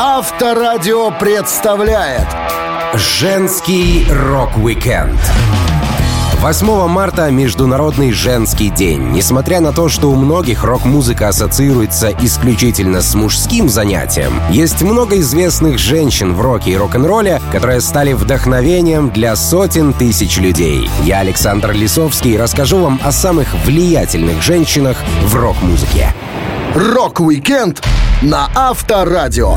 Авторадио представляет Женский рок-викенд 8 марта — Международный женский день. Несмотря на то, что у многих рок-музыка ассоциируется исключительно с мужским занятием, есть много известных женщин в роке и рок-н-ролле, которые стали вдохновением для сотен тысяч людей. Я, Александр Лисовский, расскажу вам о самых влиятельных женщинах в рок-музыке. Рок-викенд на Авторадио.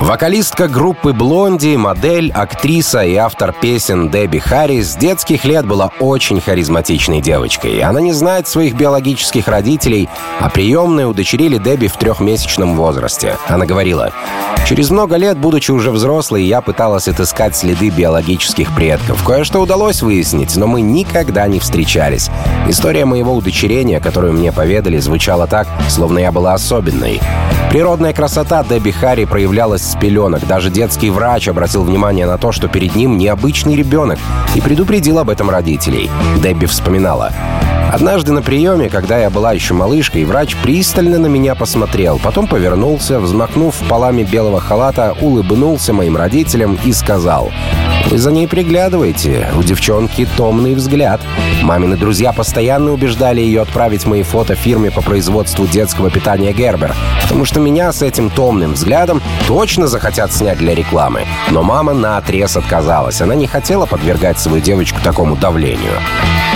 Вокалистка группы «Blondie», модель, актриса и автор песен Дебби Харрис с детских лет была очень харизматичной девочкой. Она не знает своих биологических родителей, а приемные удочерили Дебби в трехмесячном возрасте. Она говорила, «Через много лет, будучи уже взрослой, я пыталась отыскать следы биологических предков. Кое-что удалось выяснить, но мы никогда не встречались. История моего удочерения, которую мне поведали, звучала так, словно я была особенной. Природная красота Дебби Харри проявлялась с пеленок. Даже детский врач обратил внимание на то, что перед ним необычный ребенок, и предупредил об этом родителей. Дебби вспоминала. Однажды на приеме, когда я была еще малышкой, врач пристально на меня посмотрел, потом повернулся, взмахнув полами белого халата, улыбнулся моим родителям и сказал вы за ней приглядываете. У девчонки томный взгляд. Мамины друзья постоянно убеждали ее отправить мои фото фирме по производству детского питания Гербер, потому что меня с этим томным взглядом точно захотят снять для рекламы. Но мама на отрез отказалась. Она не хотела подвергать свою девочку такому давлению.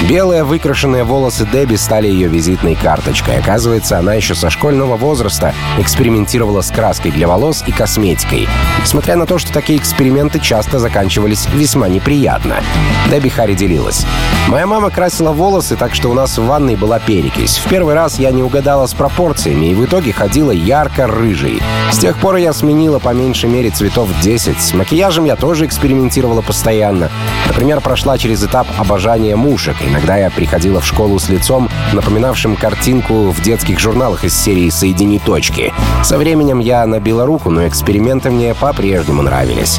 Белые выкрашенные волосы Дебби стали ее визитной карточкой. Оказывается, она еще со школьного возраста экспериментировала с краской для волос и косметикой. Несмотря на то, что такие эксперименты часто заканчивались весьма неприятно. Дебби Харри делилась. «Моя мама красила волосы, так что у нас в ванной была перекись. В первый раз я не угадала с пропорциями и в итоге ходила ярко-рыжей. С тех пор я сменила по меньшей мере цветов 10. С макияжем я тоже экспериментировала постоянно. Например, прошла через этап обожания мушек. Иногда я приходила в школу с лицом, напоминавшим картинку в детских журналах из серии «Соедини точки». Со временем я набила руку, но эксперименты мне по-прежнему нравились.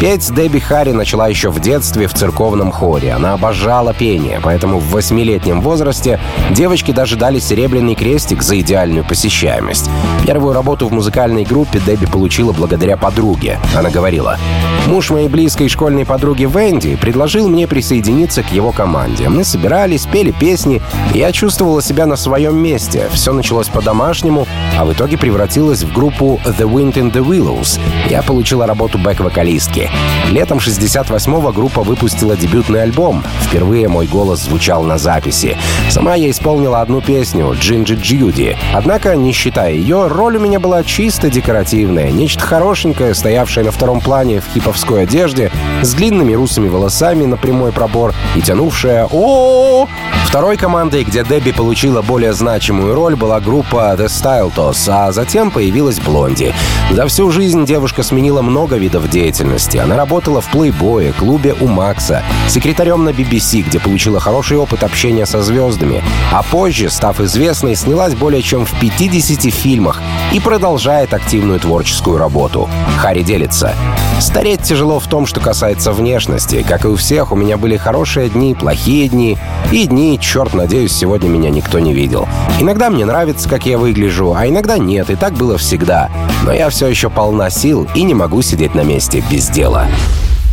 Петь Дебби Харри начала еще в детстве в церковном хоре. Она обожала пение, поэтому в восьмилетнем возрасте девочки даже дали серебряный крестик за идеальную посещаемость. Первую работу в музыкальной группе Дебби получила благодаря подруге. Она говорила, «Муж моей близкой школьной подруги Венди предложил мне присоединиться к его команде. Мы собирались, пели песни, и я чувствовала себя на своем месте. Все началось по-домашнему, а в итоге превратилось в группу The Wind in the Willows. Я получила работу бэк-вокалистки. Летом 68-го группа выпустила дебютный альбом. Впервые мой голос звучал на записи. Сама я исполнила одну песню «Джинджи Джьюди». Однако, не считая ее, роль у меня была чисто декоративная. Нечто хорошенькое, стоявшее на втором плане в хиповской одежде, с длинными русыми волосами на прямой пробор и тянувшая о Второй командой, где Дебби получила более значимую роль, была группа The Style Toss, а затем появилась Блонди. За всю жизнь девушка сменила много видов деятельности. Она работала в плейбое, клубе у Макса, секретарем на BBC, где получила хороший опыт общения со звездами, а позже, став известной, снялась более чем в 50 фильмах и продолжает активную творческую работу. Харри делится. Стареть тяжело в том, что касается внешности. Как и у всех, у меня были хорошие дни, плохие дни и дни, черт, надеюсь, сегодня меня никто не видел. Иногда мне нравится, как я выгляжу, а иногда нет, и так было всегда. Но я все еще полна сил и не могу сидеть на месте без дела.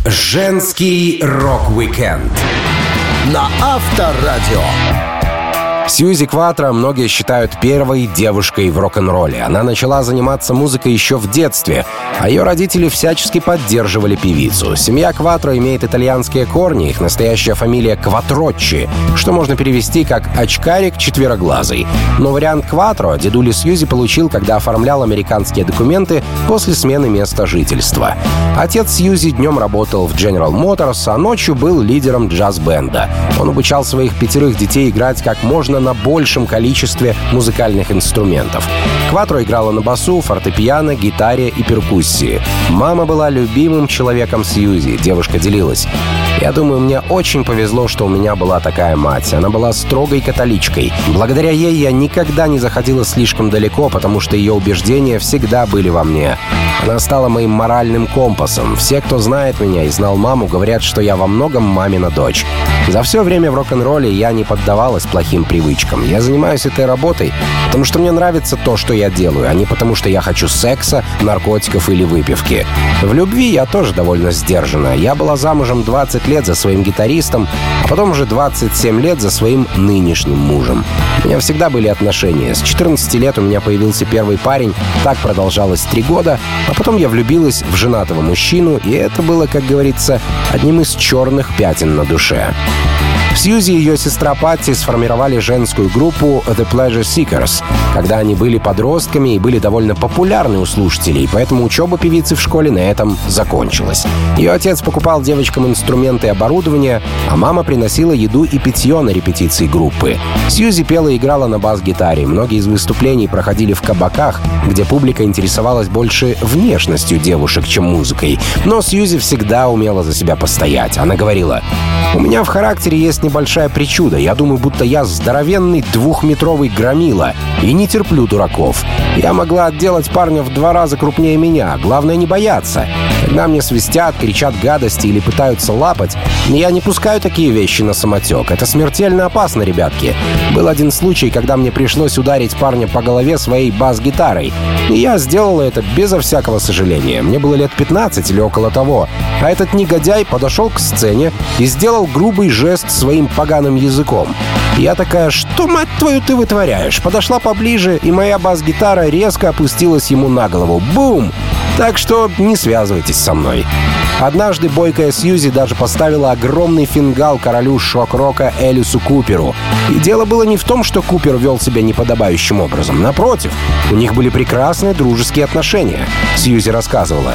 Женский рок-викенд на Авторадио. Сьюзи Кватро многие считают первой девушкой в рок-н-ролле. Она начала заниматься музыкой еще в детстве, а ее родители всячески поддерживали певицу. Семья Кватро имеет итальянские корни, их настоящая фамилия Кватроччи, что можно перевести как «очкарик четвероглазый». Но вариант Кватро дедули Сьюзи получил, когда оформлял американские документы после смены места жительства. Отец Сьюзи днем работал в General Motors, а ночью был лидером джаз-бенда. Он обучал своих пятерых детей играть как можно возможно, на большем количестве музыкальных инструментов. Кватро играла на басу, фортепиано, гитаре и перкуссии. Мама была любимым человеком Сьюзи, девушка делилась. Я думаю, мне очень повезло, что у меня была такая мать. Она была строгой католичкой. Благодаря ей я никогда не заходила слишком далеко, потому что ее убеждения всегда были во мне. Она стала моим моральным компасом. Все, кто знает меня и знал маму, говорят, что я во многом мамина дочь. За все время в рок-н-ролле я не поддавалась плохим привычкам. Я занимаюсь этой работой, потому что мне нравится то, что я делаю, а не потому, что я хочу секса, наркотиков или выпивки. В любви я тоже довольно сдержана. Я была замужем 20 лет за своим гитаристом, а потом уже 27 лет за своим нынешним мужем. У меня всегда были отношения. С 14 лет у меня появился первый парень, так продолжалось 3 года, а потом я влюбилась в женатого мужчину, и это было, как говорится, одним из черных пятен на душе. Сьюзи и ее сестра Патти сформировали женскую группу The Pleasure Seekers, когда они были подростками и были довольно популярны у слушателей, поэтому учеба певицы в школе на этом закончилась. Ее отец покупал девочкам инструменты и оборудование, а мама приносила еду и питье на репетиции группы. Сьюзи пела и играла на бас-гитаре. Многие из выступлений проходили в кабаках, где публика интересовалась больше внешностью девушек, чем музыкой. Но Сьюзи всегда умела за себя постоять. Она говорила, «У меня в характере есть небольшая причуда. Я думаю, будто я здоровенный двухметровый громила и не терплю дураков. Я могла отделать парня в два раза крупнее меня. Главное не бояться. Когда мне свистят, кричат гадости или пытаются лапать, я не пускаю такие вещи на самотек. Это смертельно опасно, ребятки. Был один случай, когда мне пришлось ударить парня по голове своей бас-гитарой. И я сделала это безо всякого сожаления. Мне было лет 15 или около того. А этот негодяй подошел к сцене и сделал грубый жест своим поганым языком. Я такая, что, мать твою, ты вытворяешь? Подошла поближе, и моя бас-гитара резко опустилась ему на голову. Бум! Так что не связывайтесь со мной. Однажды бойкая Сьюзи даже поставила огромный фингал королю шок-рока Элису Куперу. И дело было не в том, что Купер вел себя неподобающим образом. Напротив, у них были прекрасные дружеские отношения. Сьюзи рассказывала.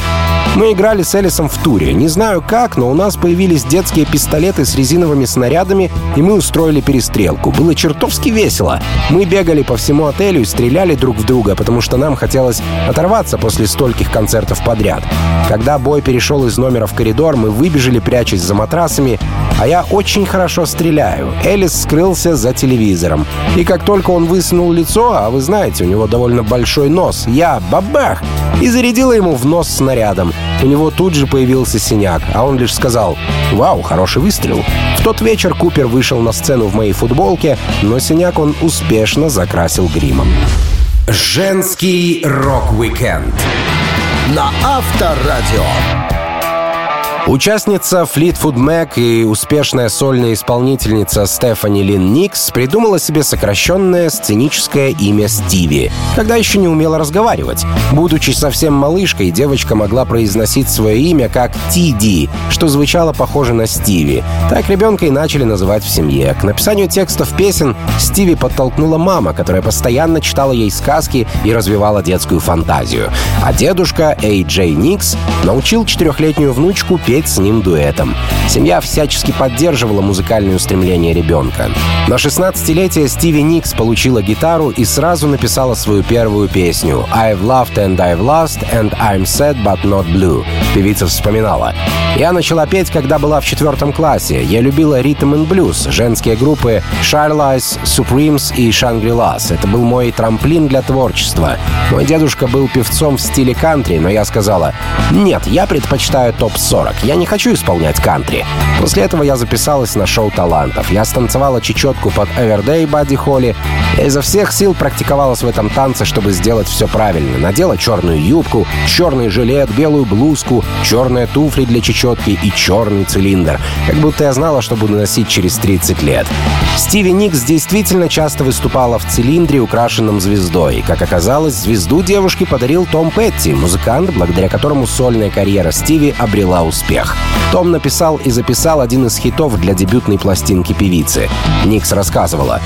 Мы играли с Элисом в туре. Не знаю как, но у нас появились детские пистолеты с резиновыми снарядами, и мы устроили перестрелку. Было чертовски весело. Мы бегали по всему отелю и стреляли друг в друга, потому что нам хотелось оторваться после стольких концертов подряд. Когда бой перешел из номера в коридор, мы выбежали, прячась за матрасами, а я очень хорошо стреляю. Элис скрылся за телевизором. И как только он высунул лицо, а вы знаете, у него довольно большой нос, я бабах! И зарядила ему в нос снарядом. У него тут же появился синяк, а он лишь сказал «Вау, хороший выстрел». В тот вечер Купер вышел на сцену в моей футболке, но синяк он успешно закрасил гримом. Женский рок-викенд на Авторадио. Участница Fleetwood Mac и успешная сольная исполнительница Стефани Лин Никс придумала себе сокращенное сценическое имя Стиви, когда еще не умела разговаривать. Будучи совсем малышкой, девочка могла произносить свое имя как TD, что звучало похоже на Стиви. Так ребенка и начали называть в семье. К написанию текстов песен Стиви подтолкнула мама, которая постоянно читала ей сказки и развивала детскую фантазию. А дедушка Эй Джей Никс научил четырехлетнюю внучку петь с ним дуэтом. Семья всячески поддерживала музыкальные устремления ребенка. На 16-летие Стиви Никс получила гитару и сразу написала свою первую песню «I've loved and I've lost and I'm sad but not blue». Певица вспоминала. «Я начала петь, когда была в четвертом классе. Я любила ритм и блюз, женские группы Charlize, Supremes и Shangri-Las. Это был мой трамплин для творчества. Мой дедушка был певцом в стиле кантри, но я сказала, нет, я предпочитаю топ-40. Я не хочу исполнять кантри. После этого я записалась на шоу талантов. Я станцевала чечетку под Everyday Бадди Холли. Я изо всех сил практиковалась в этом танце, чтобы сделать все правильно. Надела черную юбку, черный жилет, белую блузку, черные туфли для чечетки и черный цилиндр. Как будто я знала, что буду носить через 30 лет. Стиви Никс действительно часто выступала в цилиндре, украшенном звездой. Как оказалось, звезду девушке подарил Том Петти, музыкант, благодаря которому сольная карьера Стиви обрела успех. Том написал и записал один из хитов для дебютной пластинки певицы. Никс рассказывала.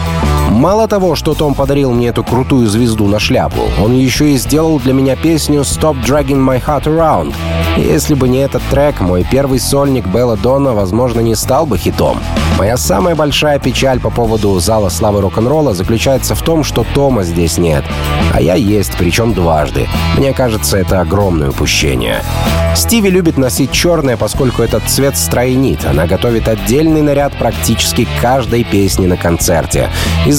Мало того, что Том подарил мне эту крутую звезду на шляпу, он еще и сделал для меня песню «Stop Dragging My Heart Around». Если бы не этот трек, мой первый сольник Белла Дона, возможно, не стал бы хитом. Моя самая большая печаль по поводу зала славы рок-н-ролла заключается в том, что Тома здесь нет. А я есть, причем дважды. Мне кажется, это огромное упущение. Стиви любит носить черное, поскольку этот цвет стройнит. Она готовит отдельный наряд практически каждой песне на концерте.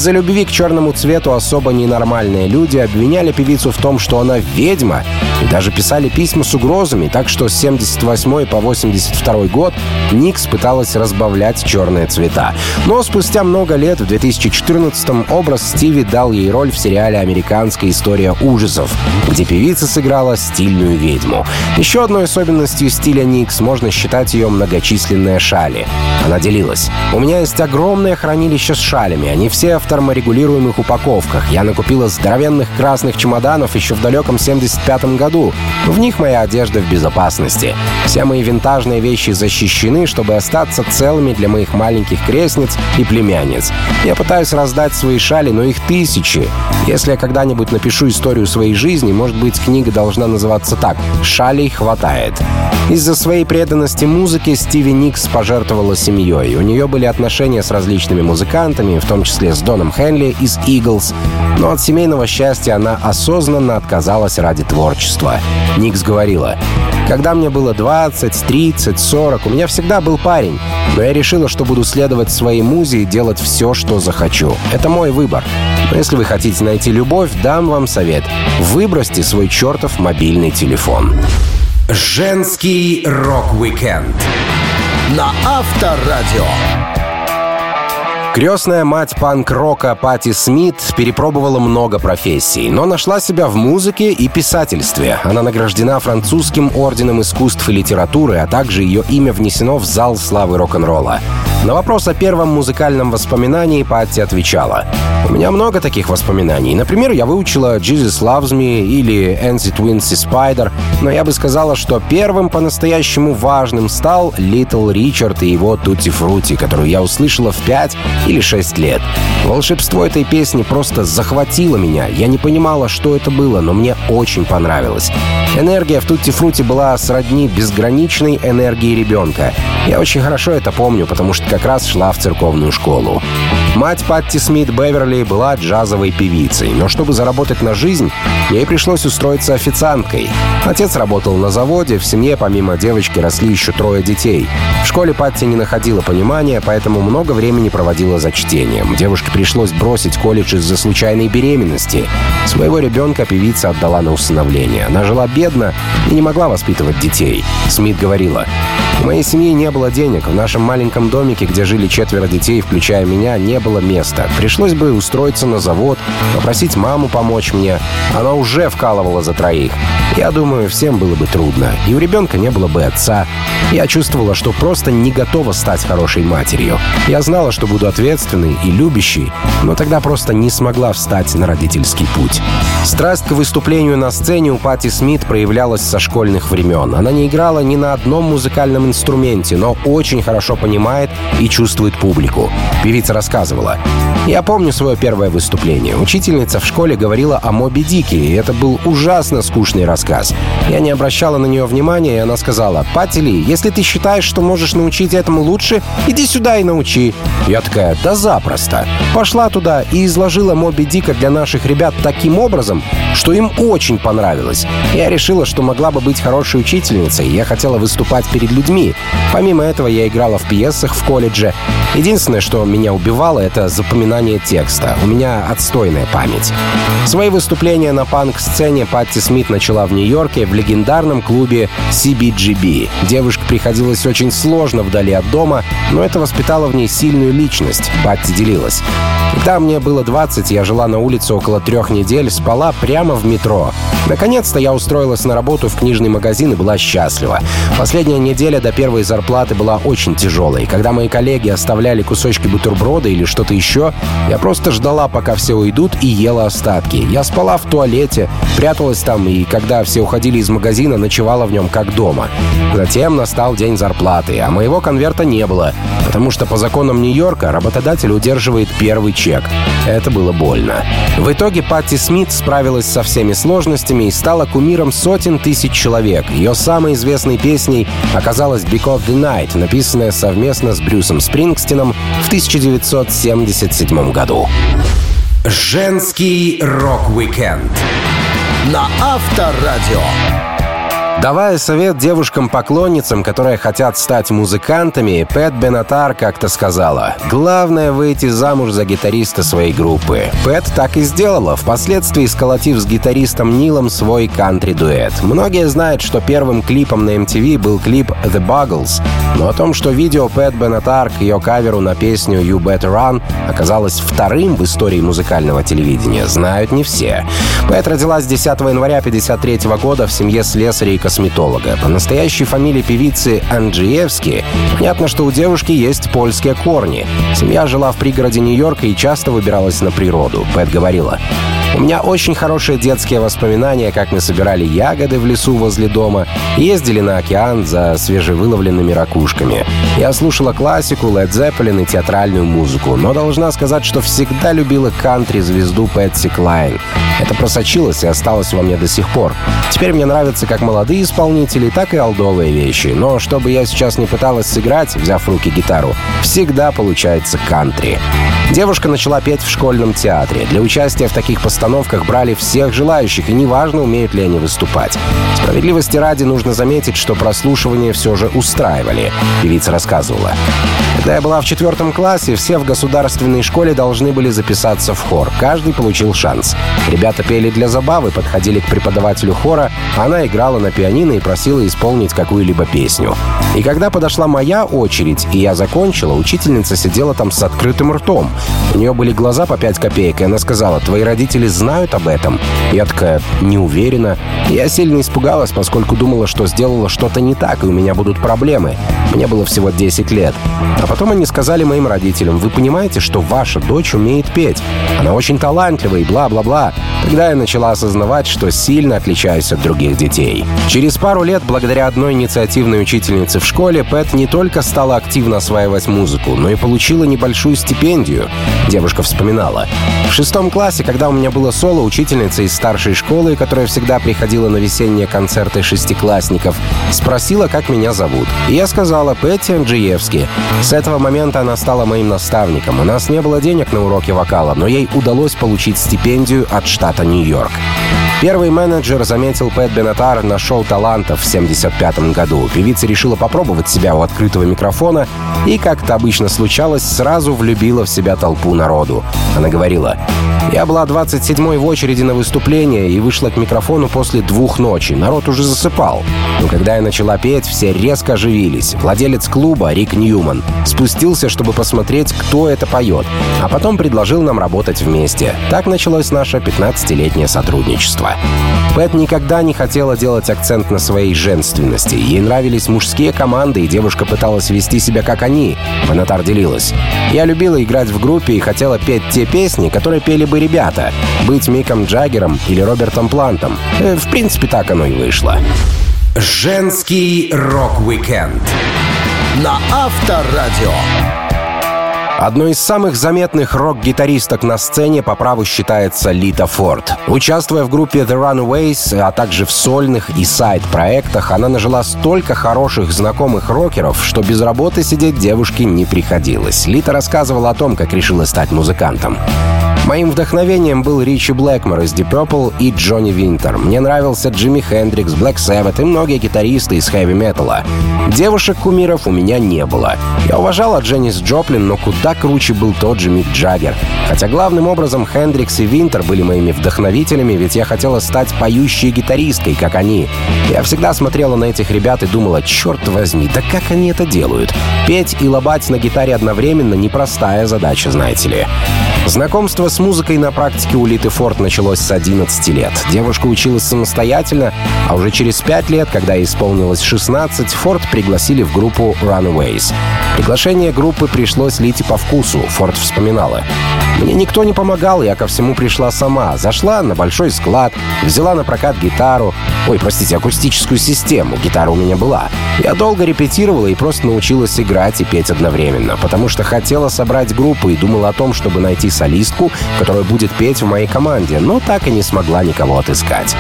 Из-за любви к черному цвету особо ненормальные люди обвиняли певицу в том, что она ведьма, И даже писали письма с угрозами, так что с 78 по 82 год Никс пыталась разбавлять черные цвета. Но спустя много лет, в 2014 образ Стиви дал ей роль в сериале «Американская история ужасов», где певица сыграла стильную ведьму. Еще одной особенностью стиля Никс можно считать ее многочисленные шали. Она делилась. «У меня есть огромное хранилище с шалями. Они все в терморегулируемых упаковках. Я накупила здоровенных красных чемоданов еще в далеком 75 году. В них моя одежда в безопасности. Все мои винтажные вещи защищены, чтобы остаться целыми для моих маленьких крестниц и племянниц. Я пытаюсь раздать свои шали, но их тысячи. Если я когда-нибудь напишу историю своей жизни, может быть, книга должна называться так «Шалей хватает». Из-за своей преданности музыке Стиви Никс пожертвовала семьей. У нее были отношения с различными музыкантами, в том числе с Доном Хенли из Eagles. Но от семейного счастья она осознанно отказалась ради творчества. Никс говорила, «Когда мне было 20, 30, 40, у меня всегда был парень, но я решила, что буду следовать своей музе и делать все, что захочу. Это мой выбор. Но если вы хотите найти любовь, дам вам совет. Выбросьте свой чертов мобильный телефон». Женский рок-викенд на Авторадио. Крестная мать панк-рока Патти Смит перепробовала много профессий, но нашла себя в музыке и писательстве. Она награждена французским орденом искусств и литературы, а также ее имя внесено в зал славы рок-н-ролла. На вопрос о первом музыкальном воспоминании Патти отвечала. «У меня много таких воспоминаний. Например, я выучила «Jesus Loves Me» или «NC Twins и Spider», но я бы сказала, что первым по-настоящему важным стал «Little Richard» и его «Tutti Frutti», которую я услышала в 5 или 6 лет. Волшебство этой песни просто захватило меня. Я не понимала, что это было, но мне очень понравилось. Энергия в Тутти Фрути была сродни безграничной энергии ребенка. Я очень хорошо это помню, потому что как раз шла в церковную школу. Мать Патти Смит Беверли была джазовой певицей, но чтобы заработать на жизнь, ей пришлось устроиться официанткой. Отец работал на заводе, в семье помимо девочки росли еще трое детей. В школе Патти не находила понимания, поэтому много времени проводила за чтением. Девушке пришлось бросить колледж из-за случайной беременности. Своего ребенка певица отдала на усыновление. Она жила бедно и не могла воспитывать детей. Смит говорила, «У моей семьи не было денег. В нашем маленьком домике, где жили четверо детей, включая меня, не было места. Пришлось бы устроиться на завод, попросить маму помочь мне. Она уже вкалывала за троих. Я думаю, всем было бы трудно. И у ребенка не было бы отца. Я чувствовала, что просто не готова стать хорошей матерью. Я знала, что буду ответственной и любящей, но тогда просто не смогла встать на родительский путь. Страсть к выступлению на сцене у Пати Смит проявлялась со школьных времен. Она не играла ни на одном музыкальном инструменте, но очень хорошо понимает и чувствует публику. Певица рассказывала. «Я помню свое первое выступление. Учительница в школе говорила о Моби Дике, и это был ужасно скучный рассказ. Я не обращала на нее внимания, и она сказала, «Пати Ли, если ты считаешь, что можешь научить этому лучше, иди сюда и научи». Я такая, «Да запросто». Пошла туда и изложила Моби Дика для наших ребят таким образом, что им очень понравилось. Я решила, что могла бы быть хорошей учительницей, я хотела выступать перед людьми. Помимо этого, я играла в пьесах в колледже. Единственное, что меня убивало, это запоминание текста. У меня отстойная память. Свои выступления на панк-сцене Патти Смит начала в Нью-Йорке в легендарном клубе CBGB. Девушке приходилось очень сложно вдали от дома, но это воспитало в ней сильную личность. Патти делилась. Когда мне было 20, я жила на улице около трех недель, спала прямо в метро. Наконец-то я устроилась на работу в книжный магазин и была счастлива. Последняя неделя до первой зарплаты была очень тяжелой. Когда мои коллеги оставляли кусочки бутерброда или что-то еще, я просто ждала, пока все уйдут, и ела остатки. Я спала в туалете, пряталась там, и когда все уходили из магазина, ночевала в нем как дома. Затем настал день зарплаты, а моего конверта не было, потому что по законам Нью-Йорка работодатель удерживает первый чек. Это было больно. В итоге Патти Смит справилась со всеми сложностями и стала кумиром сотен тысяч человек. Ее самой известной песней оказалась «Because the Night», написанная совместно с Брюсом Спрингстином в 1977 году. Женский рок-викенд на Авторадио. Давая совет девушкам-поклонницам, которые хотят стать музыкантами, Пэт Бенатар как-то сказала, «Главное выйти замуж за гитариста своей группы». Пэт так и сделала, впоследствии сколотив с гитаристом Нилом свой кантри-дуэт. Многие знают, что первым клипом на MTV был клип «The Buggles», но о том, что видео Пэт Бенатар к ее каверу на песню «You Better Run» оказалось вторым в истории музыкального телевидения, знают не все. Пэт родилась 10 января 1953 года в семье слесарей косметолога. По настоящей фамилии певицы Анджиевски понятно, что у девушки есть польские корни. Семья жила в пригороде Нью-Йорка и часто выбиралась на природу. Пэт говорила, у меня очень хорошие детские воспоминания, как мы собирали ягоды в лесу возле дома ездили на океан за свежевыловленными ракушками. Я слушала классику, Led Zeppelin и театральную музыку, но должна сказать, что всегда любила кантри-звезду Пэтси Клайн. Это просочилось и осталось во мне до сих пор. Теперь мне нравятся как молодые исполнители, так и олдовые вещи. Но чтобы я сейчас не пыталась сыграть, взяв в руки гитару, всегда получается кантри. Девушка начала петь в школьном театре. Для участия в таких постановках брали всех желающих, и неважно, умеют ли они выступать. Справедливости ради нужно заметить, что прослушивание все же устраивали, певица рассказывала. Когда я была в четвертом классе, все в государственной школе должны были записаться в хор. Каждый получил шанс. Ребята пели для забавы, подходили к преподавателю хора, она играла на пианино и просила исполнить какую-либо песню. И когда подошла моя очередь, и я закончила, учительница сидела там с открытым ртом. У нее были глаза по 5 копеек, и она сказала, «Твои родители знают об этом?» Я такая, не уверена. Я сильно испугалась, поскольку думала, что сделала что-то не так, и у меня будут проблемы. Мне было всего 10 лет. А потом они сказали моим родителям, «Вы понимаете, что ваша дочь умеет петь? Она очень талантлива и бла-бла-бла». Тогда я начала осознавать, что сильно отличаюсь от других детей. Через пару лет, благодаря одной инициативной учительнице в школе, Пэт не только стала активно осваивать музыку, но и получила небольшую стипендию. Девушка вспоминала. В шестом классе, когда у меня было соло, учительница из старшей школы, которая всегда приходила на весенние концерты шестиклассников, спросила, как меня зовут. И я сказала Петти Анджиевски. С этого момента она стала моим наставником. У нас не было денег на уроки вокала, но ей удалось получить стипендию от штата Нью-Йорк. Первый менеджер заметил Пэт Бенатар на шоу талантов в 1975 году. Певица решила попробовать себя у открытого микрофона и, как это обычно случалось, сразу влюбила в себя толпу народу. Она говорила, «Я была 27-й в очереди на выступление и вышла к микрофону после двух ночи. Народ уже засыпал. Но когда я начала петь, все резко оживились. Владелец клуба, Рик Ньюман, спустился, чтобы посмотреть, кто это поет, а потом предложил нам работать вместе. Так началось наше 15-летнее сотрудничество. Пэт никогда не хотела делать акцент на своей женственности. Ей нравились мужские команды, и девушка пыталась вести себя как они. Банатар делилась. «Я любила играть в группе и хотела петь те песни, которые пели бы ребята. Быть Миком Джаггером или Робертом Плантом. Э, в принципе, так оно и вышло». Женский рок-викенд на Авторадио. Одной из самых заметных рок-гитаристок на сцене по праву считается Лита Форд. Участвуя в группе The Runaways, а также в сольных и сайд-проектах, она нажила столько хороших знакомых рокеров, что без работы сидеть девушке не приходилось. Лита рассказывала о том, как решила стать музыкантом. Моим вдохновением был Ричи Блэкмор из Deep Purple и Джонни Винтер. Мне нравился Джимми Хендрикс, Black Sabbath и многие гитаристы из хэви-металла. Девушек-кумиров у меня не было. Я уважала Дженнис Джоплин, но куда круче был тот же Мик Джаггер. Хотя главным образом Хендрикс и Винтер были моими вдохновителями, ведь я хотела стать поющей гитаристкой, как они. Я всегда смотрела на этих ребят и думала, черт возьми, да как они это делают? Петь и лобать на гитаре одновременно — непростая задача, знаете ли. Знакомство с музыкой на практике у Литы Форд началось с 11 лет. Девушка училась самостоятельно, а уже через 5 лет, когда ей исполнилось 16, Форд пригласили в группу Runaways. Приглашение группы пришлось Лите по вкусу, Форд вспоминала. Мне никто не помогал, я ко всему пришла сама. Зашла на большой склад, взяла на прокат гитару. Ой, простите, акустическую систему. Гитара у меня была. Я долго репетировала и просто научилась играть и петь одновременно, потому что хотела собрать группу и думала о том, чтобы найти солистку, которая будет петь в моей команде, но так и не смогла никого отыскать.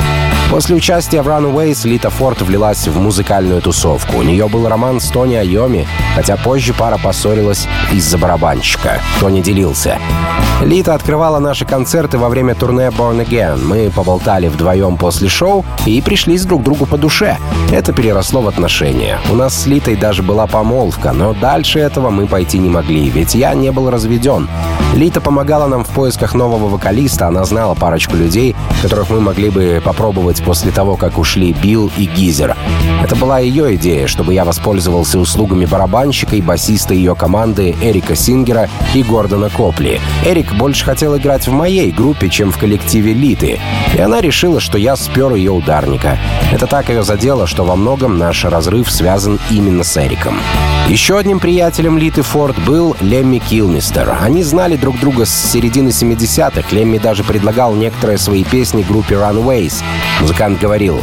После участия в Runaways Лита Форд влилась в музыкальную тусовку. У нее был роман с Тони Айоми, хотя позже пара поссорилась из-за барабанщика. Тони делился. Лита открывала наши концерты во время турне Born Again. Мы поболтали вдвоем после шоу и пришлись друг другу по душе. Это переросло в отношения. У нас с Литой даже была помолвка, но дальше этого мы пойти не могли, ведь я не был разведен. Лита помогала нам в поисках нового вокалиста, она знала парочку людей, которых мы могли бы попробовать после того, как ушли Билл и Гизер. Это была ее идея, чтобы я воспользовался услугами барабанщика и басиста ее команды Эрика Сингера и Гордона Копли. Эрик больше хотел играть в моей группе, чем в коллективе Литы, и она решила, что я спер ее ударника. Это так ее задело, что во многом наш разрыв связан именно с Эриком. Еще одним приятелем Литы Форд был Лемми Килмистер. Они знали друг друга с середины 70-х. Лемми даже предлагал некоторые свои песни группе Runways. Музыкант говорил,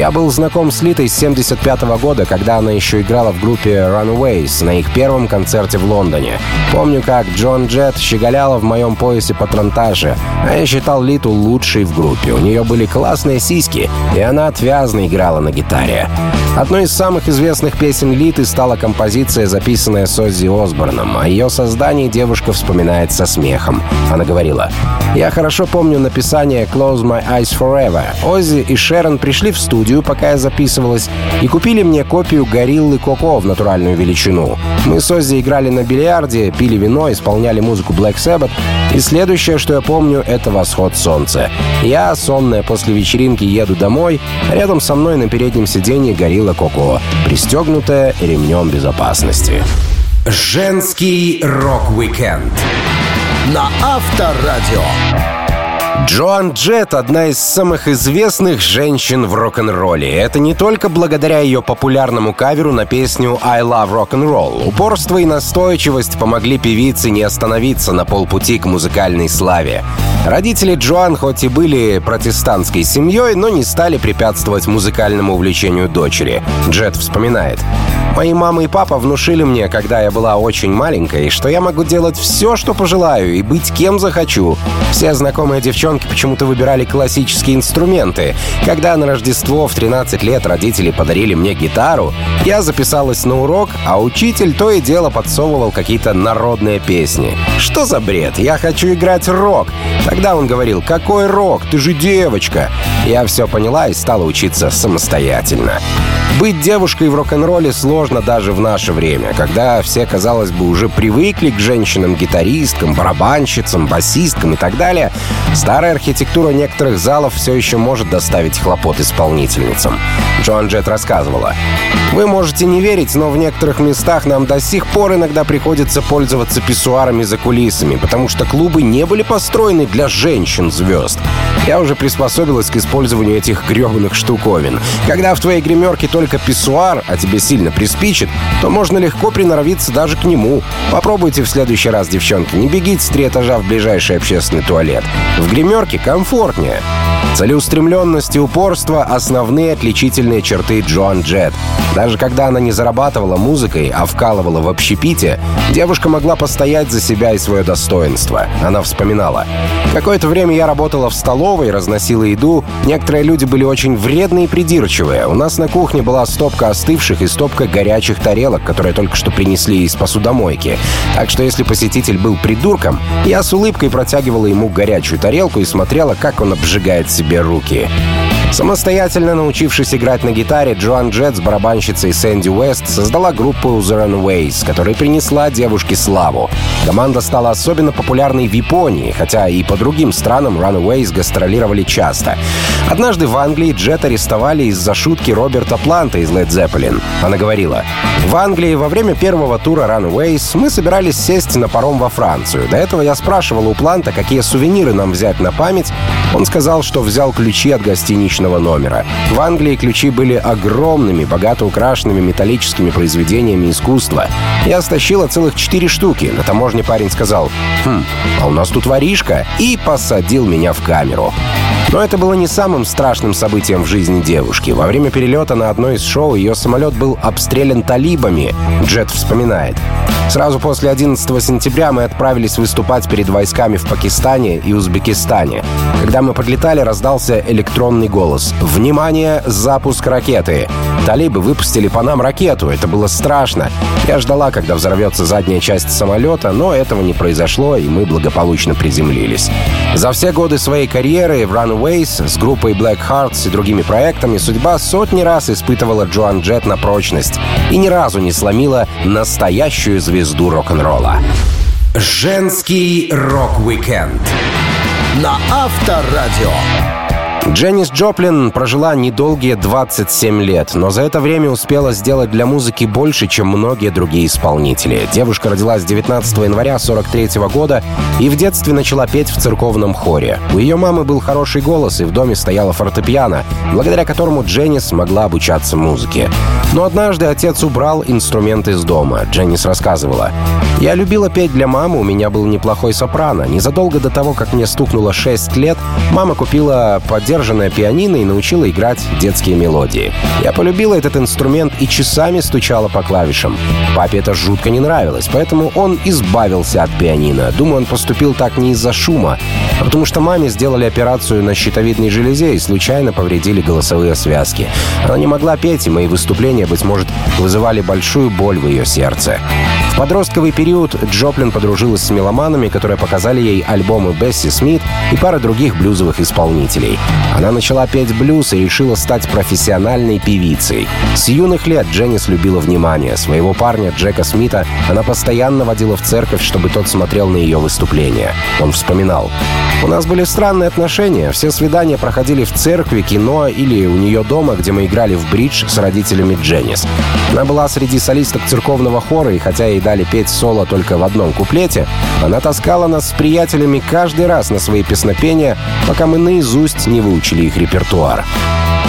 «Я был знаком с Литой с 75 -го года, когда она еще играла в группе Runways на их первом концерте в Лондоне. Помню, как Джон Джет щеголяла в моем поясе патронтажа, а я считал Литу лучшей в группе. У нее были классные сиськи, и она отвязно играла на гитаре. Одной из самых известных песен Литы стала композиция, записанная с Оззи Осборном. О ее создании девушка вспоминает со смехом. Она говорила, «Я хорошо помню написание «Close My Eyes Forever». Оззи и Шерон пришли в студию, пока я записывалась, и купили мне копию «Гориллы Коко» в натуральную величину. Мы с Оззи играли на бильярде, пили вино, исполняли музыку Black Sabbath, и следующее, что я помню, это восход солнца. Я, сонная после вечеринки, еду домой, рядом со мной на переднем сиденье горилла Коко, пристегнутая ремнем безопасности. Женский рок-викенд на Авторадио. Джоан Джет — одна из самых известных женщин в рок-н-ролле. Это не только благодаря ее популярному каверу на песню «I Love Rock and Roll». Упорство и настойчивость помогли певице не остановиться на полпути к музыкальной славе. Родители Джоан хоть и были протестантской семьей, но не стали препятствовать музыкальному увлечению дочери. Джет вспоминает. Мои мама и папа внушили мне, когда я была очень маленькой, что я могу делать все, что пожелаю, и быть кем захочу. Все знакомые девчонки почему-то выбирали классические инструменты. Когда на Рождество в 13 лет родители подарили мне гитару, я записалась на урок, а учитель то и дело подсовывал какие-то народные песни. Что за бред? Я хочу играть рок. Тогда он говорил, какой рок? Ты же девочка. Я все поняла и стала учиться самостоятельно. Быть девушкой в рок-н-ролле сложно даже в наше время, когда все, казалось бы, уже привыкли к женщинам-гитаристкам, барабанщицам, басисткам и так далее. Старая архитектура некоторых залов все еще может доставить хлопот исполнительницам. Джоан Джет рассказывала. «Вы можете не верить, но в некоторых местах нам до сих пор иногда приходится пользоваться писсуарами за кулисами, потому что клубы не были построены для женщин-звезд. Я уже приспособилась к использованию этих гребаных штуковин. Когда в твоей гримерке только писсуар, а тебе сильно приспичит, то можно легко приноровиться даже к нему. Попробуйте в следующий раз, девчонки, не бегите с три этажа в ближайший общественный туалет. В гримерке комфортнее. Целеустремленность и упорство — основные отличительные черты Джоан Джет. Даже когда она не зарабатывала музыкой, а вкалывала в общепите, девушка могла постоять за себя и свое достоинство. Она вспоминала. «Какое-то время я работала в столовой, разносила еду. Некоторые люди были очень вредные и придирчивые. У нас на кухне была стопка остывших и стопка горячих тарелок, которые только что принесли из посудомойки. Так что если посетитель был придурком, я с улыбкой протягивала ему горячую тарелку и смотрела, как он обжигает себе руки. Самостоятельно научившись играть на гитаре, Джоан Джет с барабанщицей Сэнди Уэст создала группу The Runaways, которая принесла девушке славу. Команда стала особенно популярной в Японии, хотя и по другим странам Runaways гастролировали часто. Однажды в Англии Джет арестовали из-за шутки Роберта Планта из Led Zeppelin. Она говорила, «В Англии во время первого тура Runaways мы собирались сесть на паром во Францию. До этого я спрашивала у Планта, какие сувениры нам взять на память. Он сказал, что взял ключи от гостиничного номера. В Англии ключи были огромными, богато украшенными металлическими произведениями искусства. Я стащила целых четыре штуки. На таможне парень сказал, «Хм, а у нас тут воришка», и посадил меня в камеру. Но это было не самым страшным событием в жизни девушки. Во время перелета на одно из шоу ее самолет был обстрелян талибами. Джет вспоминает. Сразу после 11 сентября мы отправились выступать перед войсками в Пакистане и Узбекистане. Когда мы подлетали, раздался электронный голос. «Внимание! Запуск ракеты!» Талибы выпустили по нам ракету. Это было страшно. Я ждала, когда взорвется задняя часть самолета, но этого не произошло, и мы благополучно приземлились. За все годы своей карьеры в Runaways с группой Blackhearts и другими проектами судьба сотни раз испытывала Джоан Джетт на прочность и ни разу не сломила настоящую звезду рок-н-ролла. Женский рок-викенд на Авторадио. Дженнис Джоплин прожила недолгие 27 лет, но за это время успела сделать для музыки больше, чем многие другие исполнители. Девушка родилась 19 января 43 года и в детстве начала петь в церковном хоре. У ее мамы был хороший голос, и в доме стояла фортепиано, благодаря которому Дженнис могла обучаться музыке. Но однажды отец убрал инструмент из дома. Дженнис рассказывала. «Я любила петь для мамы, у меня был неплохой сопрано. Незадолго до того, как мне стукнуло 6 лет, мама купила поддержанное пианино и научила играть детские мелодии. Я полюбила этот инструмент и часами стучала по клавишам. Папе это жутко не нравилось, поэтому он избавился от пианино. Думаю, он поступил так не из-за шума, а потому что маме сделали операцию на щитовидной железе и случайно повредили голосовые связки. Она не могла петь, и мои выступления, быть может, вызывали большую боль в ее сердце. В подростковый период Джоплин подружилась с меломанами, которые показали ей альбомы Бесси Смит и пара других блюзовых исполнителей. Она начала петь блюз и решила стать профессиональной певицей. С юных лет Дженнис любила внимание. Своего парня Джека Смита она постоянно водила в церковь, чтобы тот смотрел на ее выступления. Он вспоминал. «У нас были странные отношения. Все свидания проходили в церкви, кино или у нее дома, где мы играли в бридж с родителями Дженнис. Она была среди солисток церковного хора, и хотя ей дали петь соло только в одном куплете, она таскала нас с приятелями каждый раз на свои песнопения, пока мы наизусть не выучили их репертуар.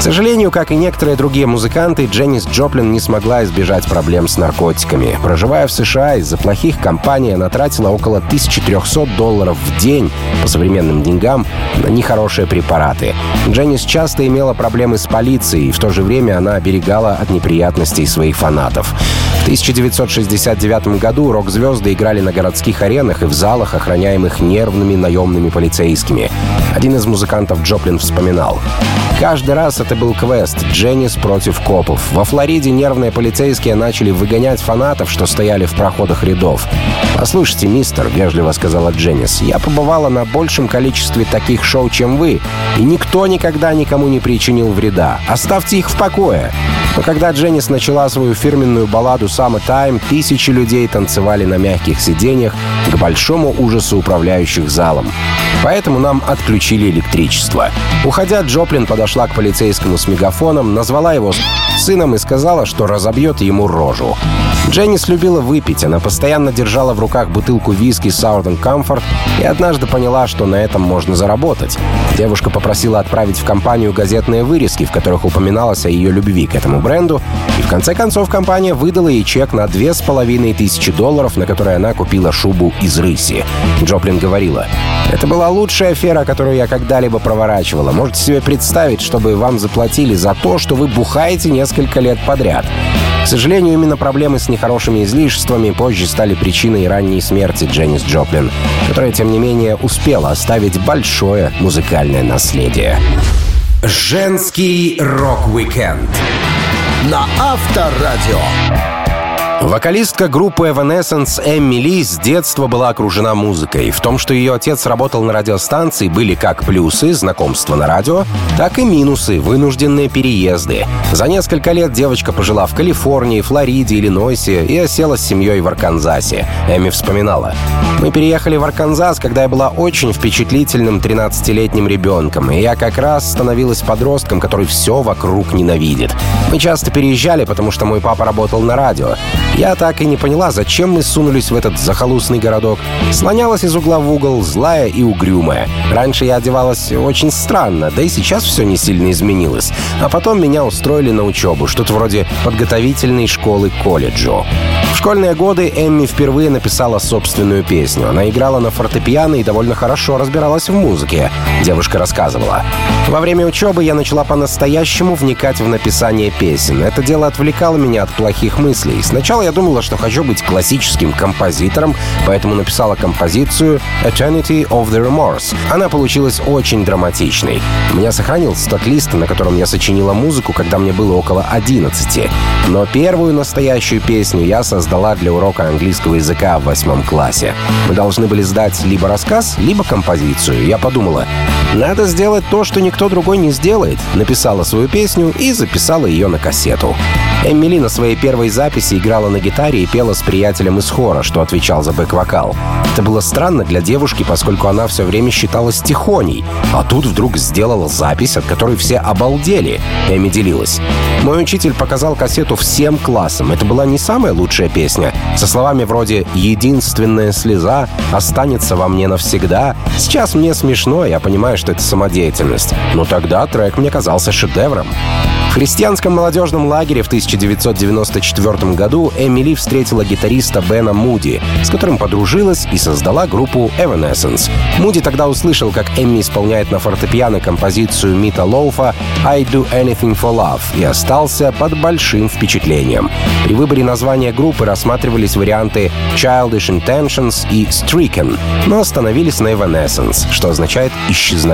К сожалению, как и некоторые другие музыканты, Дженнис Джоплин не смогла избежать проблем с наркотиками. Проживая в США из-за плохих компаний, она тратила около 1300 долларов в день по современным деньгам на нехорошие препараты. Дженнис часто имела проблемы с полицией, и в то же время она оберегала от неприятностей своих фанатов. В 1969 году рок-звезды играли на городских аренах и в залах, охраняемых нервными наемными полицейскими. Один из музыкантов Джоплин вспоминал. Каждый раз это был квест «Дженнис против копов». Во Флориде нервные полицейские начали выгонять фанатов, что стояли в проходах рядов. «Послушайте, мистер», — вежливо сказала Дженнис, «я побывала на большем количестве таких шоу, чем вы, и никто никогда никому не причинил вреда. Оставьте их в покое». Но когда Дженнис начала свою фирменную балладу «Summer Time», тысячи людей танцевали на мягких сиденьях к большому ужасу управляющих залом. Поэтому нам отключили электричество. Уходя, Джоплин подошла к полицейскому с мегафоном, назвала его сыном и сказала, что разобьет ему рожу. Дженнис любила выпить, она постоянно держала в руках бутылку виски Southern Comfort и однажды поняла, что на этом можно заработать. Девушка попросила отправить в компанию газетные вырезки, в которых упоминалось о ее любви к этому бренду, и в конце концов компания выдала ей чек на две с половиной тысячи долларов, на который она купила шубу из рыси. Джоплин говорила, «Это была лучшая афера, которую я когда-либо проворачивала. Можете себе представить, чтобы вам заплатили за то, что вы бухаете несколько лет подряд. К сожалению, именно проблемы с нехорошими излишествами позже стали причиной ранней смерти Дженнис Джоплин, которая, тем не менее, успела оставить большое музыкальное наследие. Женский рок-викенд на Авторадио. Вокалистка группы Evanescence Эми Ли с детства была окружена музыкой. В том, что ее отец работал на радиостанции, были как плюсы, знакомства на радио, так и минусы, вынужденные переезды. За несколько лет девочка пожила в Калифорнии, Флориде, Иллинойсе и осела с семьей в Арканзасе. Эми вспоминала. «Мы переехали в Арканзас, когда я была очень впечатлительным 13-летним ребенком, и я как раз становилась подростком, который все вокруг ненавидит. Мы часто переезжали, потому что мой папа работал на радио. Я так и не поняла, зачем мы сунулись в этот захолустный городок. Слонялась из угла в угол, злая и угрюмая. Раньше я одевалась очень странно, да и сейчас все не сильно изменилось. А потом меня устроили на учебу, что-то вроде подготовительной школы колледжу. В школьные годы Эмми впервые написала собственную песню. Она играла на фортепиано и довольно хорошо разбиралась в музыке. Девушка рассказывала. Во время учебы я начала по-настоящему вникать в написание песен. Это дело отвлекало меня от плохих мыслей. Сначала я думала, что хочу быть классическим композитором, поэтому написала композицию «Eternity of the Remorse». Она получилась очень драматичной. У меня сохранился тот лист, на котором я сочинила музыку, когда мне было около 11. Но первую настоящую песню я создала для урока английского языка в восьмом классе. Мы должны были сдать либо рассказ, либо композицию. Я подумала, надо сделать то, что никто другой не сделает. Написала свою песню и записала ее на кассету. Эмили на своей первой записи играла на гитаре и пела с приятелем из хора, что отвечал за бэк-вокал. Это было странно для девушки, поскольку она все время считалась тихоней, а тут вдруг сделала запись, от которой все обалдели. Эми делилась. Мой учитель показал кассету всем классам. Это была не самая лучшая песня. Со словами вроде «Единственная слеза останется во мне навсегда». Сейчас мне смешно, я понимаю, что это самодеятельность. Но тогда трек мне казался шедевром. В христианском молодежном лагере в 1994 году Эмили встретила гитариста Бена Муди, с которым подружилась и создала группу Evanescence. Муди тогда услышал, как Эмми исполняет на фортепиано композицию Мита Лоуфа «I Do Anything for Love» и остался под большим впечатлением. При выборе названия группы рассматривались варианты Childish Intentions и Stricken, но остановились на Evanescence, что означает «исчезновение».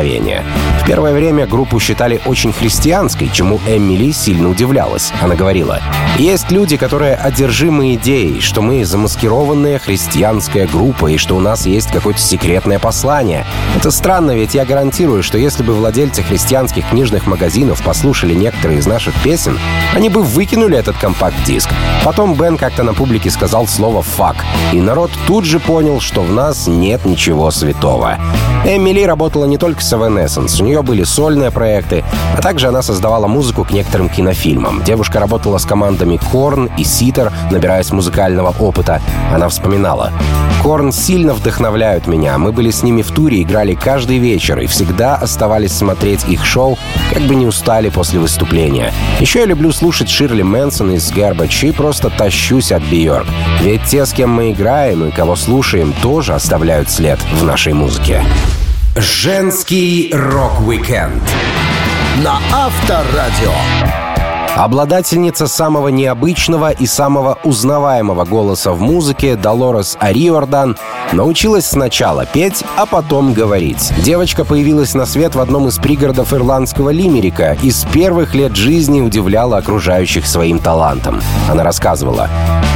В первое время группу считали очень христианской, чему Эмми Мили сильно удивлялась. Она говорила, «Есть люди, которые одержимы идеей, что мы замаскированная христианская группа и что у нас есть какое-то секретное послание. Это странно, ведь я гарантирую, что если бы владельцы христианских книжных магазинов послушали некоторые из наших песен, они бы выкинули этот компакт-диск. Потом Бен как-то на публике сказал слово «фак», и народ тут же понял, что в нас нет ничего святого. Эмили работала не только с Evanescence, у нее были сольные проекты, а также она создавала музыку к некоторым кинофильмам. Девушка работала с командами Корн и Ситер, набираясь музыкального опыта. Она вспоминала. Korn сильно вдохновляют меня. Мы были с ними в туре, играли каждый вечер и всегда оставались смотреть их шоу, как бы не устали после выступления. Еще я люблю слушать Ширли Мэнсон из Garbage и просто тащусь от Бьорк. Ведь те, с кем мы играем и кого слушаем, тоже оставляют след в нашей музыке. Женский рок-викенд на Авторадио. Обладательница самого необычного и самого узнаваемого голоса в музыке Долорес Ариордан научилась сначала петь, а потом говорить. Девочка появилась на свет в одном из пригородов ирландского Лимерика и с первых лет жизни удивляла окружающих своим талантом. Она рассказывала,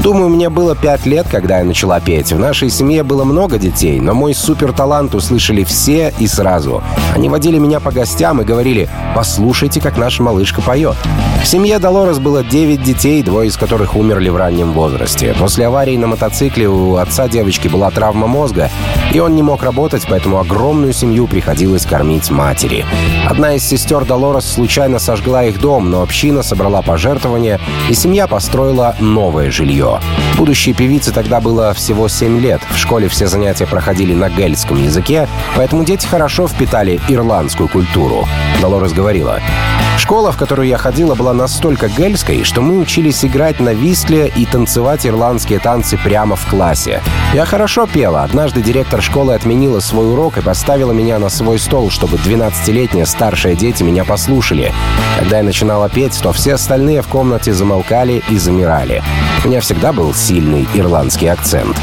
«Думаю, мне было пять лет, когда я начала петь. В нашей семье было много детей, но мой суперталант услышали все и сразу. Они водили меня по гостям и говорили, послушайте, как наша малышка поет. В семье Долорес было 9 детей, двое из которых умерли в раннем возрасте. После аварии на мотоцикле у отца девочки была травма мозга, и он не мог работать, поэтому огромную семью приходилось кормить матери. Одна из сестер Долорес случайно сожгла их дом, но община собрала пожертвования, и семья построила новое жилье. Будущей певице тогда было всего 7 лет. В школе все занятия проходили на гельском языке, поэтому дети хорошо впитали ирландскую культуру. Долорес говорила, Школа, в которую я ходила, была настолько гельской, что мы учились играть на висле и танцевать ирландские танцы прямо в классе. Я хорошо пела. Однажды директор школы отменила свой урок и поставила меня на свой стол, чтобы 12-летние старшие дети меня послушали. Когда я начинала петь, то все остальные в комнате замолкали и замирали. У меня всегда был сильный ирландский акцент.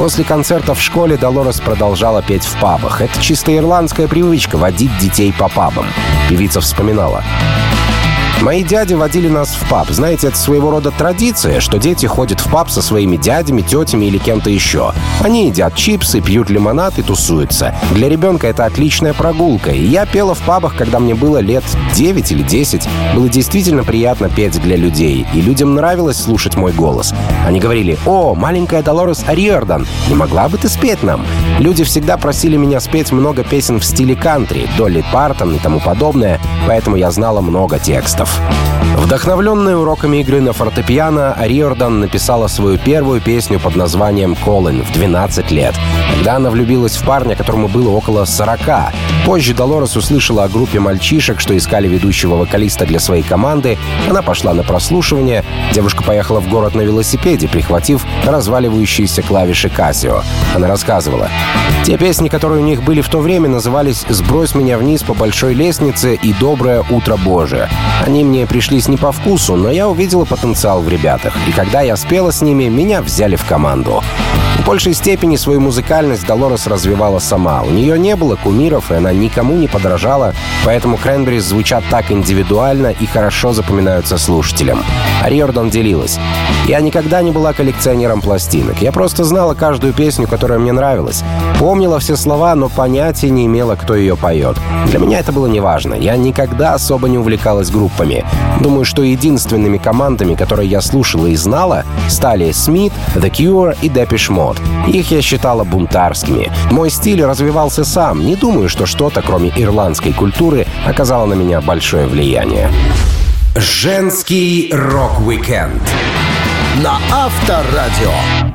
После концерта в школе Долорес продолжала петь в пабах. Это чисто ирландская привычка — водить детей по пабам. Певица вспоминала. Мои дяди водили нас в паб. Знаете, это своего рода традиция, что дети ходят в паб со своими дядями, тетями или кем-то еще. Они едят чипсы, пьют лимонад и тусуются. Для ребенка это отличная прогулка. И я пела в пабах, когда мне было лет 9 или 10. Было действительно приятно петь для людей. И людям нравилось слушать мой голос. Они говорили, «О, маленькая Долорес Ариордан, не могла бы ты спеть нам?» Люди всегда просили меня спеть много песен в стиле кантри, Долли Партон и тому подобное, поэтому я знала много текстов. Биттлов. Вдохновленная уроками игры на фортепиано, Риордан написала свою первую песню под названием «Колин» в 12 лет. Когда она влюбилась в парня, которому было около 40. Позже Долорес услышала о группе мальчишек, что искали ведущего вокалиста для своей команды. Она пошла на прослушивание. Девушка поехала в город на велосипеде, прихватив разваливающиеся клавиши Casio. Она рассказывала. Те песни, которые у них были в то время, назывались «Сбрось меня вниз по большой лестнице» и «Доброе утро Божие». Они мне пришлись не по вкусу, но я увидела потенциал в ребятах. И когда я спела с ними, меня взяли в команду. В большей степени свою музыкальность Долорес развивала сама. У нее не было кумиров, и она никому не подражала, поэтому Кренберис звучат так индивидуально и хорошо запоминаются слушателям. А Риордан делилась. «Я никогда не была коллекционером пластинок. Я просто знала каждую песню, которая мне нравилась. Помнила все слова, но понятия не имела, кто ее поет. Для меня это было неважно. Я никогда особо не увлекалась группами. Думаю, что единственными командами, которые я слушала и знала, стали Смит, The Cure и Depeche Mode. Их я считала бунтарскими. Мой стиль развивался сам. Не думаю, что что-то, кроме ирландской культуры, оказало на меня большое влияние. Женский рок-викенд на Авторадио.